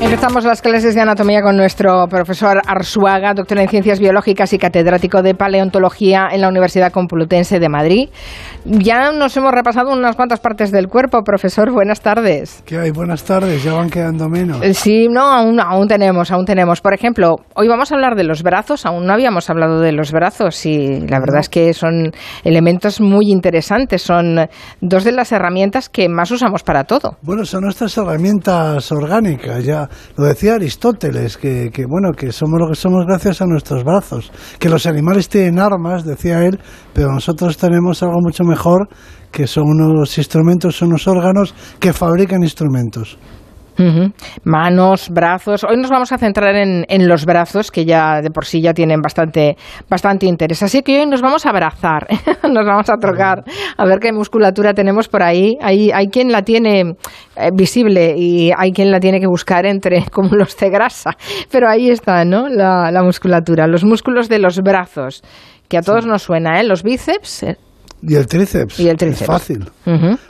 Empezamos las clases de anatomía con nuestro profesor Arsuaga, doctor en ciencias biológicas y catedrático de paleontología en la Universidad Complutense de Madrid. Ya nos hemos repasado unas cuantas partes del cuerpo, profesor. Buenas tardes. ¿Qué hay? Buenas tardes. Ya van quedando menos. Eh, sí, no, aún, aún tenemos, aún tenemos. Por ejemplo, hoy vamos a hablar de los brazos. Aún no habíamos hablado de los brazos y la verdad es que son elementos muy interesantes. Son dos de las herramientas que más usamos para todo. Bueno, son nuestras herramientas orgánicas. Ya lo decía Aristóteles, que, que bueno, que somos lo que somos gracias a nuestros brazos. Que los animales tienen armas, decía él, pero nosotros tenemos algo mucho mejor que son unos instrumentos, unos órganos que fabrican instrumentos. Manos, brazos. Hoy nos vamos a centrar en, en los brazos, que ya de por sí ya tienen bastante, bastante interés. Así que hoy nos vamos a abrazar, nos vamos a trocar, a ver qué musculatura tenemos por ahí. Hay, hay quien la tiene eh, visible y hay quien la tiene que buscar entre cúmulos de grasa. Pero ahí está, ¿no? La, la musculatura, los músculos de los brazos, que a todos nos suena, ¿eh? Los bíceps. eh, Y el tríceps. Y el tríceps. Es fácil.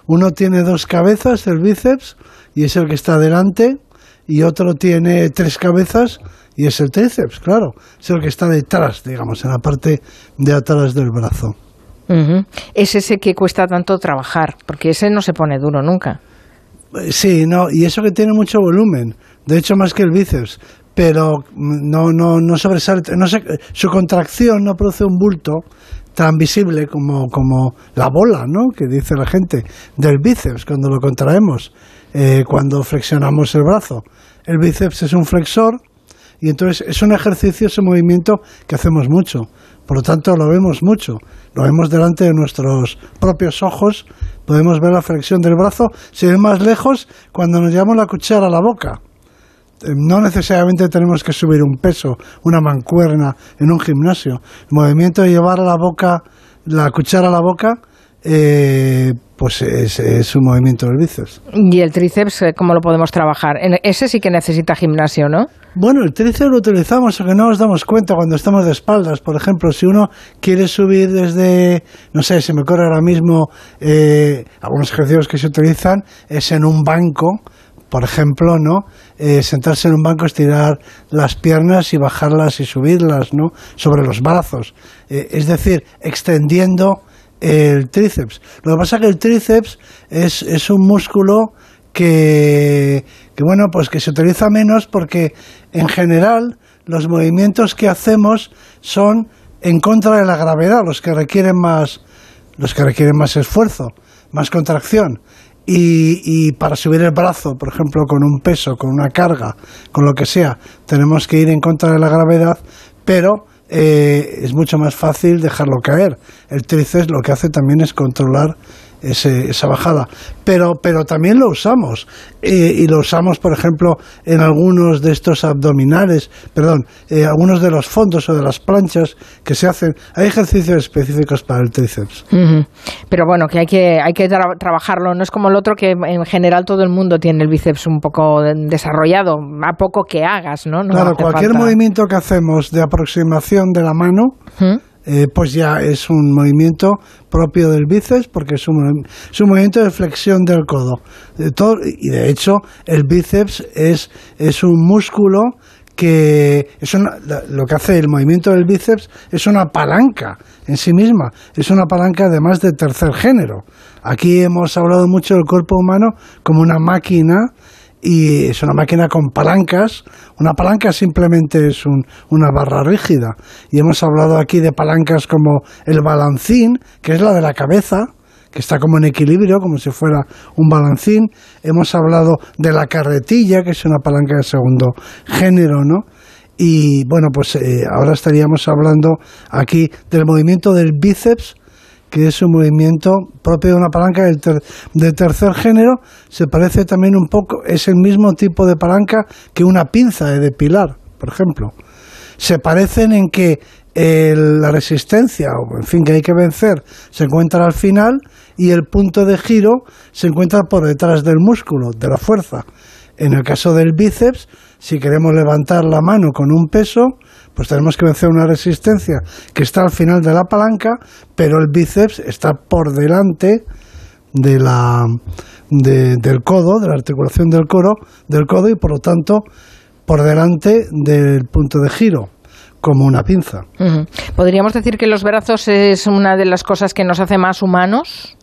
Uno tiene dos cabezas, el bíceps, y es el que está delante, y otro tiene tres cabezas, y es el tríceps, claro. Es el que está detrás, digamos, en la parte de atrás del brazo. Es ese que cuesta tanto trabajar, porque ese no se pone duro nunca. Eh, Sí, no, y eso que tiene mucho volumen, de hecho más que el bíceps, pero mm, no, no, no sobresale, no sé, su contracción no produce un bulto tan visible como, como la bola, ¿no? Que dice la gente, del bíceps cuando lo contraemos, eh, cuando flexionamos el brazo. El bíceps es un flexor y entonces es un ejercicio, ese movimiento que hacemos mucho. Por lo tanto, lo vemos mucho. Lo vemos delante de nuestros propios ojos. Podemos ver la flexión del brazo. Se ve más lejos cuando nos llevamos la cuchara a la boca. Eh, No necesariamente tenemos que subir un peso, una mancuerna en un gimnasio. El movimiento de llevar a la boca, la cuchara a la boca, eh, pues es, es un movimiento del bíceps. Y el tríceps, eh, ¿cómo lo podemos trabajar? Ese sí que necesita gimnasio, ¿no? Bueno, el tríceps lo utilizamos, aunque no nos damos cuenta cuando estamos de espaldas. Por ejemplo, si uno quiere subir desde, no sé, se me ocurre ahora mismo, eh, algunos ejercicios que se utilizan es en un banco, por ejemplo, ¿no? Eh, sentarse en un banco, estirar las piernas y bajarlas y subirlas, ¿no? Sobre los brazos. Eh, es decir, extendiendo el tríceps. Lo que pasa es que el tríceps es, es un músculo que, que, bueno, pues que se utiliza menos porque en general los movimientos que hacemos son en contra de la gravedad, los que requieren más, los que requieren más esfuerzo, más contracción. Y, y para subir el brazo, por ejemplo, con un peso, con una carga, con lo que sea, tenemos que ir en contra de la gravedad, pero eh, es mucho más fácil dejarlo caer. El tríceps lo que hace también es controlar ese- esa bajada. Pero, pero también lo usamos. Eh, y lo usamos, por ejemplo, en algunos de estos abdominales, perdón, eh, algunos de los fondos o de las planchas que se hacen. Hay ejercicios específicos para el tríceps. Pero bueno, que hay que, hay que tra- trabajarlo. No es como el otro que en general todo el mundo tiene el bíceps un poco de- desarrollado, a poco que hagas, ¿no? No claro, cualquier falta- movimiento que hacemos de aproximación de la mano. Eh, pues ya es un movimiento propio del bíceps porque es un, es un movimiento de flexión del codo. De todo, y de hecho el bíceps es, es un músculo que es una- lo que hace el movimiento del bíceps es una palanca en sí misma, es una palanca además de tercer género. Aquí hemos hablado mucho del cuerpo humano como una máquina y es una máquina con palancas. Una palanca simplemente es un- una barra rígida. Y hemos hablado aquí de palancas como el balancín, que es la de la cabeza, que está como en equilibrio, como si fuera un balancín. Hemos hablado de la carretilla, que es una palanca de segundo género, ¿no? Y bueno, pues eh, ahora estaríamos hablando aquí del movimiento del bíceps, que es un movimiento propio de una palanca del ter- de tercer género, se parece también un poco, es el mismo tipo de palanca que una pinza de depilar, por ejemplo. Se parecen en que el- la resistencia, o en fin, que hay que vencer, se encuentra al final y el punto de giro se encuentra por detrás del músculo, de la fuerza. En el caso del bíceps, si queremos levantar la mano con un peso, pues tenemos que vencer una resistencia que está al final de la palanca, pero el bíceps está por delante de la, del codo, de la articulación del, coro, del codo y por lo tanto por delante del punto de giro como una pinza. ¿Podríamos decir que los brazos es una de las cosas que nos hace más humanos?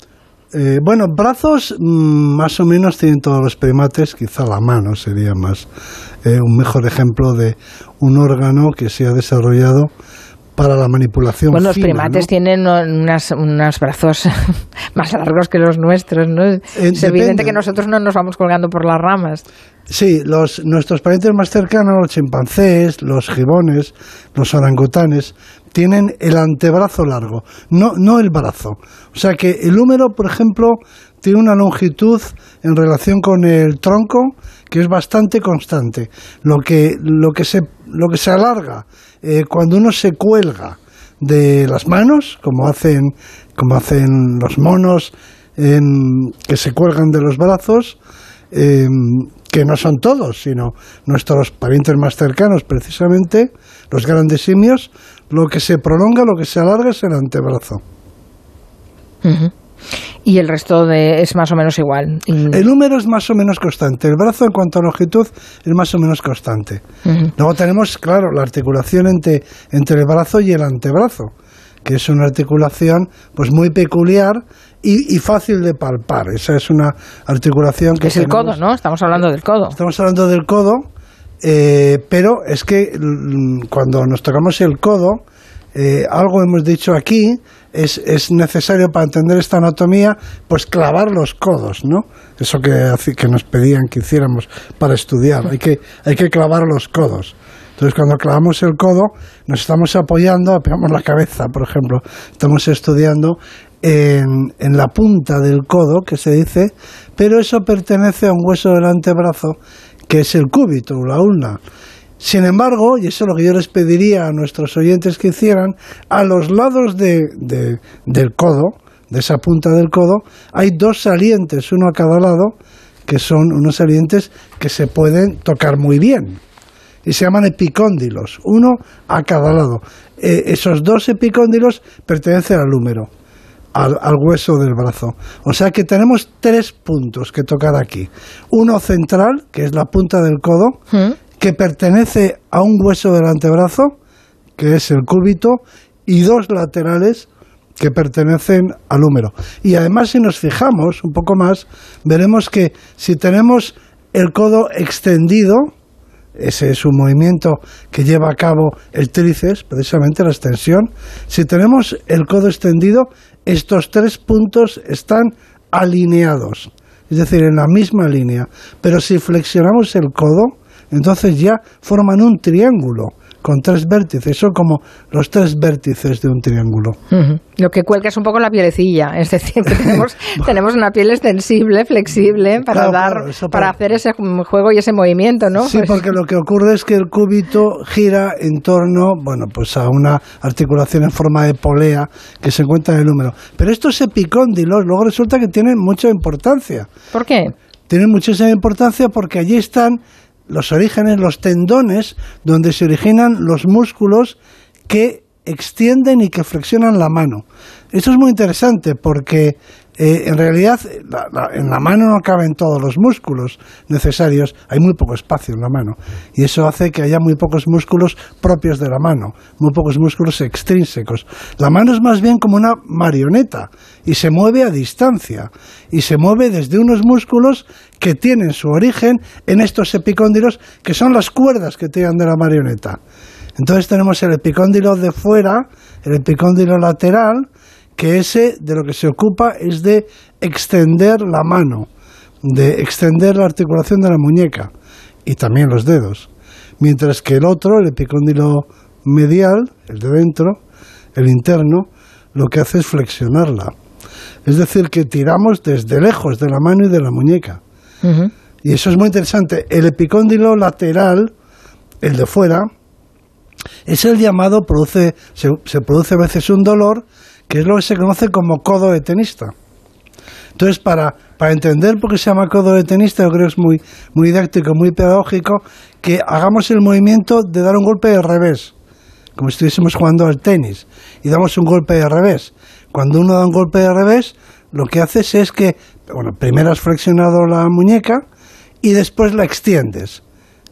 Eh, bueno, brazos mm, más o menos tienen todos los primates, quizá la mano sería más eh, un mejor ejemplo de un órgano que se ha desarrollado para la manipulación. Bueno, los primates tienen unas, unos brazos más largos que los nuestros, ¿no? Eh, es evidente que nosotros no nos vamos colgando por las ramas. Sí, los, nuestros parientes más cercanos, los chimpancés, los gibones, los orangutanes, tienen el antebrazo largo, no, no el brazo. O sea que el húmero, por ejemplo, tiene una longitud en relación con el tronco que es bastante constante. Lo que, lo que, se, lo que se alarga eh, cuando uno se cuelga de las manos, como hacen, como hacen los monos que se cuelgan de los brazos, em, que no son todos, sino nuestros parientes más cercanos, precisamente, los grandes simios, lo que se prolonga, lo que se alarga es el antebrazo. Y el resto de, es más o menos igual. El número es más o menos constante. El brazo, en cuanto a longitud, es más o menos constante. Luego tenemos, claro, la articulación entre, entre el brazo y el antebrazo, que es una articulación pues muy peculiar y, fácil de palpar. Esa es una articulación que... Es el codo, ¿no? Estamos hablando del codo. Estamos hablando del codo, eh, pero es que mm, cuando nos tocamos el codo, eh, algo hemos dicho aquí, es, es, necesario para entender esta anatomía, pues clavar los codos, ¿no? Eso que, que nos pedían que hiciéramos para estudiar, hay que, hay que clavar los codos. Entonces, cuando clavamos el codo, nos estamos apoyando, apoyamos la cabeza, por ejemplo, estamos estudiando en, la punta del codo, que se dice, pero eso pertenece a un hueso del antebrazo, que es el cúbito, la ulna. Sin embargo, y eso es lo que yo les pediría a nuestros oyentes que hicieran, a los lados de, del codo, de esa punta del codo, hay dos salientes, uno a cada lado, que son unos salientes que se pueden tocar muy bien. Y se llaman epicóndilos, uno a cada lado. Eh, esos dos epicóndilos pertenecen al húmero, al, hueso del brazo. O sea que tenemos tres puntos que tocar aquí. Uno central, que es la punta del codo, ¿Mm? que pertenece a un hueso del antebrazo, que es el cúbito, y dos laterales que pertenecen al húmero. Y además, si nos fijamos un poco más, veremos que si tenemos el codo extendido, ese es un movimiento que lleva a cabo el tríceps, precisamente la extensión. Si tenemos el codo extendido, estos tres puntos están alineados, es decir, en la misma línea. Pero si flexionamos el codo, entonces ya forman un triángulo con tres vértices, son como los tres vértices de un triángulo. Lo que cuelga es un poco la pielecilla, es decir, que tenemos, una piel extensible, flexible, para dar, para... hacer ese juego y ese movimiento, ¿no? Sí, porque lo que ocurre es que el cúbito gira en torno, bueno, pues a una articulación en forma de polea que se encuentra en el húmero. Pero estos epicóndilos luego resulta que tienen mucha importancia. ¿Por qué? Tienen muchísima importancia porque allí están los orígenes, los tendones, donde se originan los músculos que extienden y que flexionan la mano. Esto es muy interesante porque eh, en realidad en la mano no caben todos los músculos necesarios, hay muy poco espacio en la mano y eso hace que haya muy pocos músculos propios de la mano, muy pocos músculos extrínsecos. La mano es más bien como una marioneta y se mueve a distancia y se mueve desde unos músculos que tienen su origen en estos epicóndilos que son las cuerdas que tiran de la marioneta. Entonces tenemos el epicóndilo de fuera, el epicóndilo lateral, que ese de lo que se ocupa es de extender la mano, de extender la articulación de la muñeca y también los dedos. Mientras que el otro, el epicóndilo medial, el de dentro, el interno, lo que hace es flexionarla. Es decir, que tiramos desde lejos de la mano y de la muñeca. Y eso es muy interesante. El epicóndilo lateral, el de fuera, es el llamado, produce, se, se produce a veces un dolor que es lo que se conoce como codo de tenista. Entonces, para, para entender por qué se llama codo de tenista, yo creo que es muy, muy didáctico, muy pedagógico, que hagamos el movimiento de dar un golpe de revés, como si estuviésemos jugando al tenis, y damos un golpe de revés. Cuando uno da un golpe de revés, lo que haces es que, bueno, primero has flexionado la muñeca y después la extiendes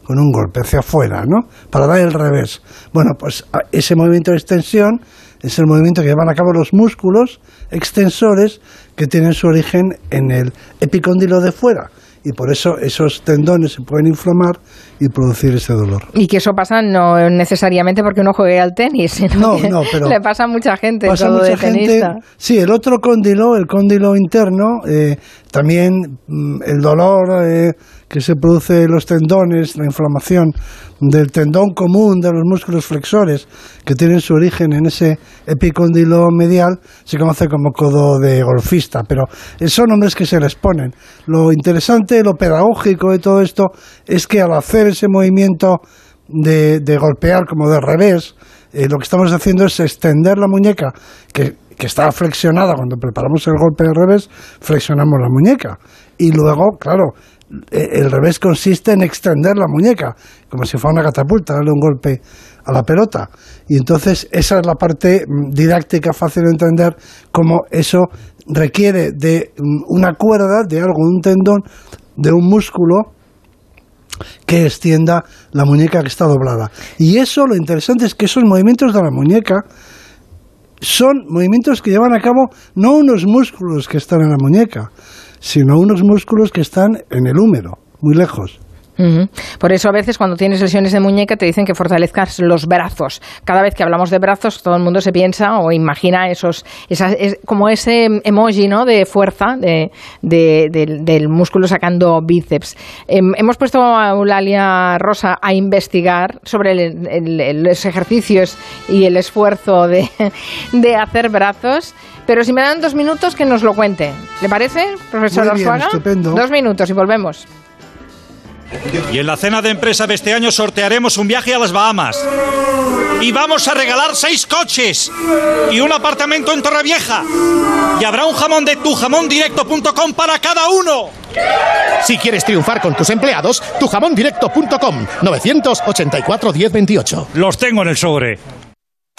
con un golpe hacia afuera, ¿no? Para dar el revés. Bueno, pues ese movimiento de extensión es el movimiento que llevan a cabo los músculos extensores que tienen su origen en el epicóndilo de fuera y por eso esos tendones se pueden inflamar y producir ese dolor. Y que eso pasa no necesariamente porque uno juegue al tenis, sino no, no, pero le pasa a mucha gente. Pasa todo mucha gente. Sí, el otro cóndilo, el cóndilo interno, eh, también mm, el dolor eh, que se produce en los tendones, la inflamación del tendón común de los músculos flexores, que tienen su origen en ese epicóndilo medial, se conoce como codo de golfista, pero son nombres que se les ponen. Lo interesante, lo pedagógico de todo esto es que al hacer ese movimiento de, golpear como de revés, eh, lo que estamos haciendo es extender la muñeca, que, que está flexionada cuando preparamos el golpe de revés, flexionamos la muñeca. Y luego, claro, eh, el revés consiste en extender la muñeca, como si fuera una catapulta, darle un golpe a la pelota. Y entonces esa es la parte mm, didáctica fácil de entender, como eso requiere de mm, una cuerda, de algo, un tendón, de un músculo que extienda la muñeca que está doblada. Y eso lo interesante es que esos movimientos de la muñeca son movimientos que llevan a cabo no unos músculos que están en la muñeca, sino unos músculos que están en el húmero, muy lejos. Por eso a veces cuando tienes lesiones de muñeca te dicen que fortalezcas los brazos. Cada vez que hablamos de brazos todo el mundo se piensa o imagina esos, como ese emoji ¿no? de fuerza de, del, músculo sacando bíceps. Em, hemos puesto a Eulalia Rosa a investigar sobre los ejercicios y el esfuerzo de, hacer brazos. Pero si me dan dos minutos que nos lo cuente. ¿Le parece, profesor Dos minutos y volvemos. Y en la cena de empresa de este año sortearemos un viaje a las Bahamas. Y vamos a regalar seis coches y un apartamento en Torrevieja. Y habrá un jamón de tujamondirecto.com para cada uno. Si quieres triunfar con tus empleados, tujamondirecto.com 984 1028. Los tengo en el sobre.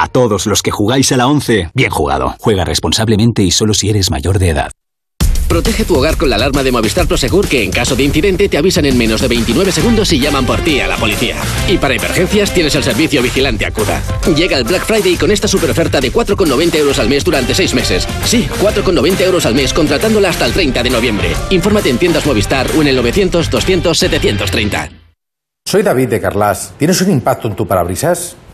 A todos los que jugáis a la 11, bien jugado. Juega responsablemente y solo si eres mayor de edad. Protege tu hogar con la alarma de Movistar Prosegur que en caso de incidente te avisan en menos de 29 segundos y llaman por ti a la policía. Y para emergencias tienes el servicio Vigilante Acuda. Llega el Black Friday con esta super oferta de 4,90 euros al mes durante 6 meses. Sí, 4,90 euros al mes contratándola hasta el 30 de noviembre. Infórmate en tiendas Movistar o en el 900 200 730. Soy David de Carlas. ¿Tienes un impacto en tu parabrisas?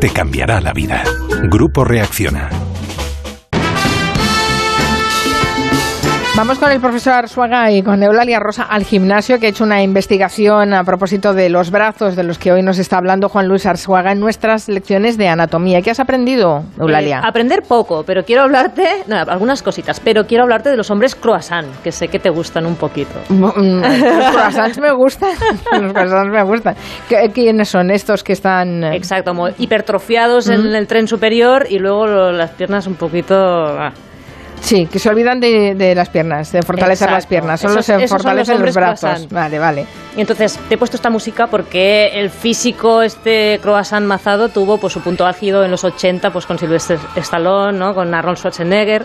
te cambiará la vida. Grupo Reacciona. Vamos con el profesor Arzuaga y con Eulalia Rosa al gimnasio, que ha hecho una investigación a propósito de los brazos de los que hoy nos está hablando Juan Luis Arzuaga en nuestras lecciones de anatomía. ¿Qué has aprendido, Eulalia? Eh, aprender poco, pero quiero hablarte, no, algunas cositas, pero quiero hablarte de los hombres croissant, que sé que te gustan un poquito. Mm, los croissants me gustan, los croissants me gustan. ¿Quiénes son estos que están...? Eh? Exacto, como hipertrofiados en el tren superior y luego las piernas un poquito... Ah. Sí, que se olvidan de, las piernas, de fortalecer las piernas, solo se fortalecen los, brazos. Vale, vale. Y entonces te he puesto esta música porque el físico, este croissant mazado, tuvo pues, su punto álgido en los 80 pues, con Sylvester Stallone, ¿no? con Arnold Schwarzenegger.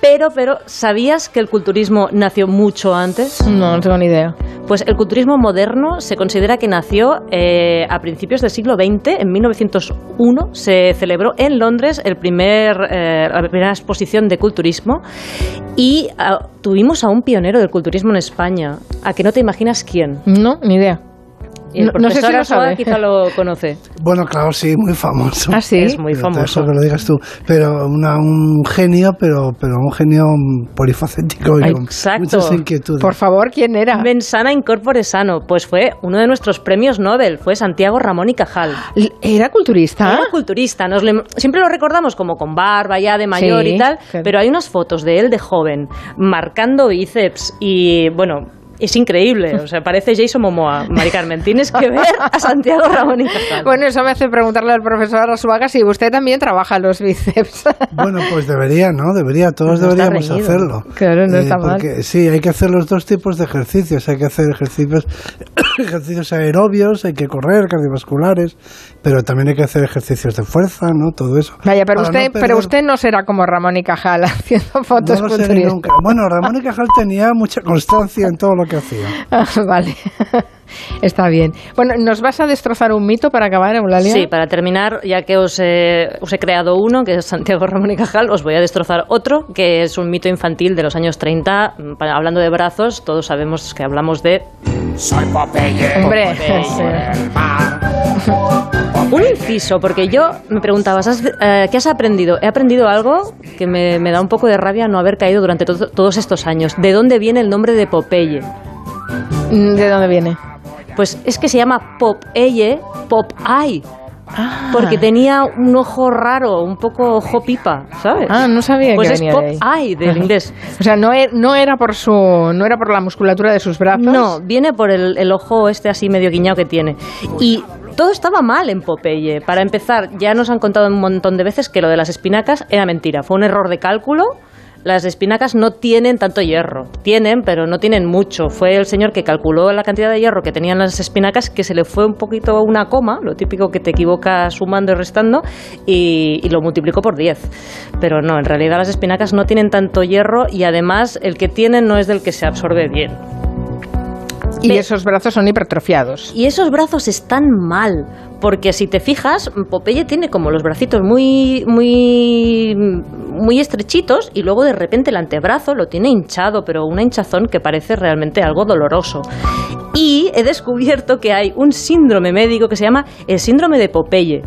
Pero, pero, ¿sabías que el culturismo nació mucho antes? No, no tengo ni idea. Pues el culturismo moderno se considera que nació eh, a principios del siglo XX. En 1901 se celebró en Londres el primer, eh, la primera exposición de culturismo y ah, tuvimos a un pionero del culturismo en España. ¿A que no te imaginas quién? No, ni idea. Y el No- no sé si profesor lo Arzuaga sabe. quizá lo conoce. Bueno, claro, sí, muy famoso. Ah, sí. Es muy Pero famoso. Eso que lo digas tú. Pero una- un genio, pero, pero un genio polifacético y con Exacto. muchas inquietudes. Por favor, ¿quién era? Mensana incorpore sano. Pues fue uno de nuestros premios Nobel. Fue Santiago Ramón y Cajal. ¿Era culturista? Era culturista. Nos le- siempre lo recordamos como con barba ya de mayor Sí, y tal, claro. pero hay unas fotos de él de joven, marcando bíceps y bueno. Es increíble, o sea, parece Jason Momoa, Mari Carmen. Tienes que ver a Santiago Ramón y Cajal. Bueno, eso me hace preguntarle al profesor Arzuaga si usted también trabaja los bíceps. Bueno, pues debería, ¿no? Debería, todos No deberíamos reñido. hacerlo. Eh, Claro, no está mal. Sí, hay que hacer los dos tipos de ejercicios. Hay que hacer ejercicios, ejercicios aerobios, hay que correr, cardiovasculares, pero también hay que hacer ejercicios de fuerza, ¿no? Todo eso. Vaya, pero Para usted, no pero usted no será como Ramón y Cajal haciendo fotos no lo seré nunca. Bueno, Ramón y Cajal tenía mucha constancia en todo lo que hacía. Ah, vale, está bien. Bueno, ¿nos vas a destrozar un mito para acabar, Eulalia? Sí, para terminar, ya que os he, os he creado uno, que es Santiago Ramón y Cajal, os voy a destrozar otro, que es un mito infantil de los años 30. Mm, para- Hablando de brazos, todos sabemos que hablamos de... Soy Popeye. Hombre, Popeye sí. mar. Un inciso, porque yo me preguntabas, ¿has- eh, ¿qué has aprendido? He aprendido algo que me, me da un poco de rabia no haber caído durante to- todos estos años. ¿De dónde viene el nombre de Popeye? Mm, ¿De dónde viene? Pues es que se llama Popeye, Popeye. Ah. Porque tenía un ojo raro, un poco ojo pipa, ¿sabes? Ah, no sabía Pues que es venía de ahí. Popeye del inglés. O sea, no, e- no era por su, no era por la musculatura de sus brazos. No, viene por el, el ojo este así medio guiñado que tiene. Y todo estaba mal en Popeye. Para empezar, ya nos han contado un montón de veces que lo de las espinacas era mentira. Fue un error de cálculo. Las espinacas no tienen tanto hierro. Tienen, pero no tienen mucho. Fue el señor que calculó la cantidad de hierro que tenían las espinacas que se le fue un poquito una coma, lo típico que te equivocas sumando y restando, y, y lo multiplicó por 10. Pero no, en realidad las espinacas no tienen tanto hierro y además el que tienen no es del que se absorbe bien. Y esos brazos son hipertrofiados. Y esos brazos están mal, porque si te fijas, Popeye tiene como los bracitos muy, muy, muy estrechitos y luego de repente el antebrazo lo tiene hinchado, pero una hinchazón que parece realmente algo doloroso. Y he descubierto que hay un síndrome médico que se llama el síndrome de Popeye.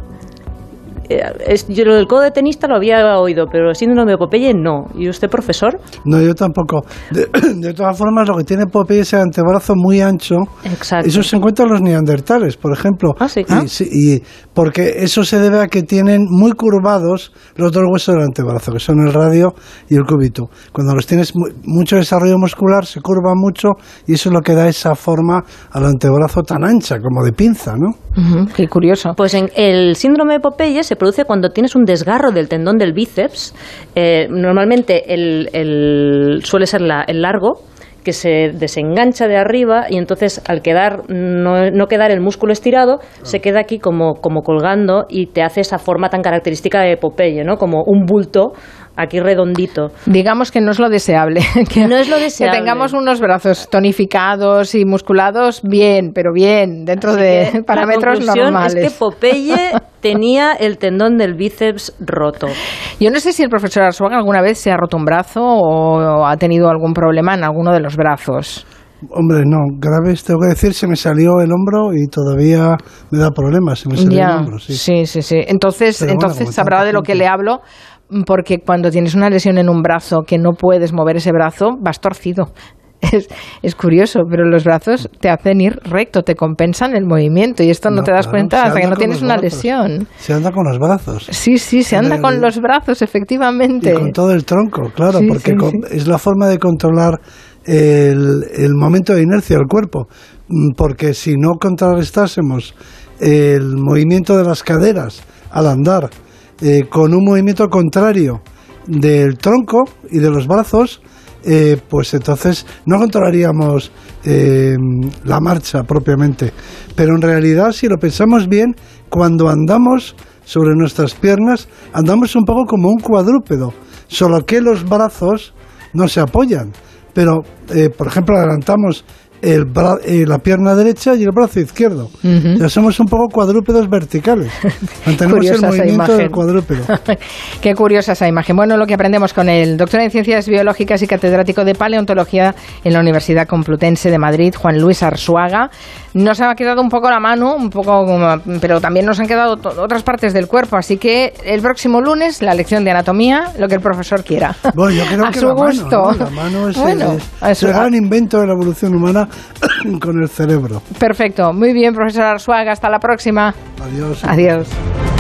Eh, es- yo lo del codo de tenista lo había oído, pero el síndrome de Popeye no. ¿Y usted, profesor? No, yo tampoco. De, de todas formas, lo que tiene Popeye es el antebrazo muy ancho. Exacto. Eso se encuentra en los neandertales, por ejemplo. Ah, sí. Y, sí, y porque eso se debe a que tienen muy curvados los dos huesos del antebrazo, que son el radio y el cúbito. Cuando los tienes mu- mucho desarrollo muscular, se curvan mucho y eso es lo que da esa forma al antebrazo tan ancha, como de pinza, ¿no? Ujú, qué curioso. Pues en el síndrome de Popeye se produce cuando tienes un desgarro del tendón del bíceps. Eh, normalmente el, el- suele ser la- el largo que se desengancha de arriba y entonces al quedar no, no quedar el músculo estirado se queda aquí como, como colgando y te hace esa forma tan característica de Popeye, ¿no? Como un bulto aquí redondito. Digamos que no es lo deseable. Que, No es lo que deseable. tengamos unos brazos tonificados y musculados bien, pero bien, dentro de La parámetros conclusión normales. es que Popeye tenía el tendón del bíceps roto. Yo no sé si el profesor Arzuaga alguna vez se ha roto un brazo o ha tenido algún problema en alguno de los brazos. Hombre, no, graves, tengo que decir, se me salió el hombro y todavía me da problemas, se me salió el hombro, sí. sí, sí, sí. Entonces, Pero entonces sabrá de lo que le hablo, porque cuando tienes una lesión en un brazo que no puedes mover ese brazo, vas torcido. Es, es curioso, pero los brazos te hacen ir recto, te compensan el movimiento y esto no, No, te das claro, cuenta hasta que no tienes una brazos. lesión. Se anda con los brazos. Sí, sí, se anda El- con los brazos, efectivamente. Y con todo el tronco, claro, Sí, porque sí, con- sí. es la forma de controlar el, el momento de inercia del cuerpo. Mm, Porque si no contrarrestásemos el movimiento de las caderas al andar eh, con un movimiento contrario del tronco y de los brazos, eh, pues entonces no controlaríamos eh, la marcha propiamente. Pero en realidad, si lo pensamos bien, cuando andamos sobre nuestras piernas, andamos un poco como un cuadrúpedo. solo que los brazos no se apoyan. Pero, por ejemplo, adelantamos el bra- eh, la pierna derecha y el brazo izquierdo. Ya somos un poco cuadrúpedos verticales. Mantenemos el movimiento del cuadrúpedo. Qué curiosa esa imagen. Bueno, lo que aprendemos con el doctor en Ciencias Biológicas y catedrático de Paleontología en la Universidad Complutense de Madrid, Juan Luis Arzuaga. Nos ha quedado un poco la mano, un poco, pero también nos han quedado otras partes del cuerpo. Así que el próximo lunes, la lección de anatomía, lo que el profesor quiera. Bueno, yo creo a que su la mano, gusto. ¿no? La mano es, Bueno, a es el gran invento de la evolución humana con el cerebro. Perfecto. Muy bien, profesor Arzuaga. Hasta la próxima. Adiós. Adiós.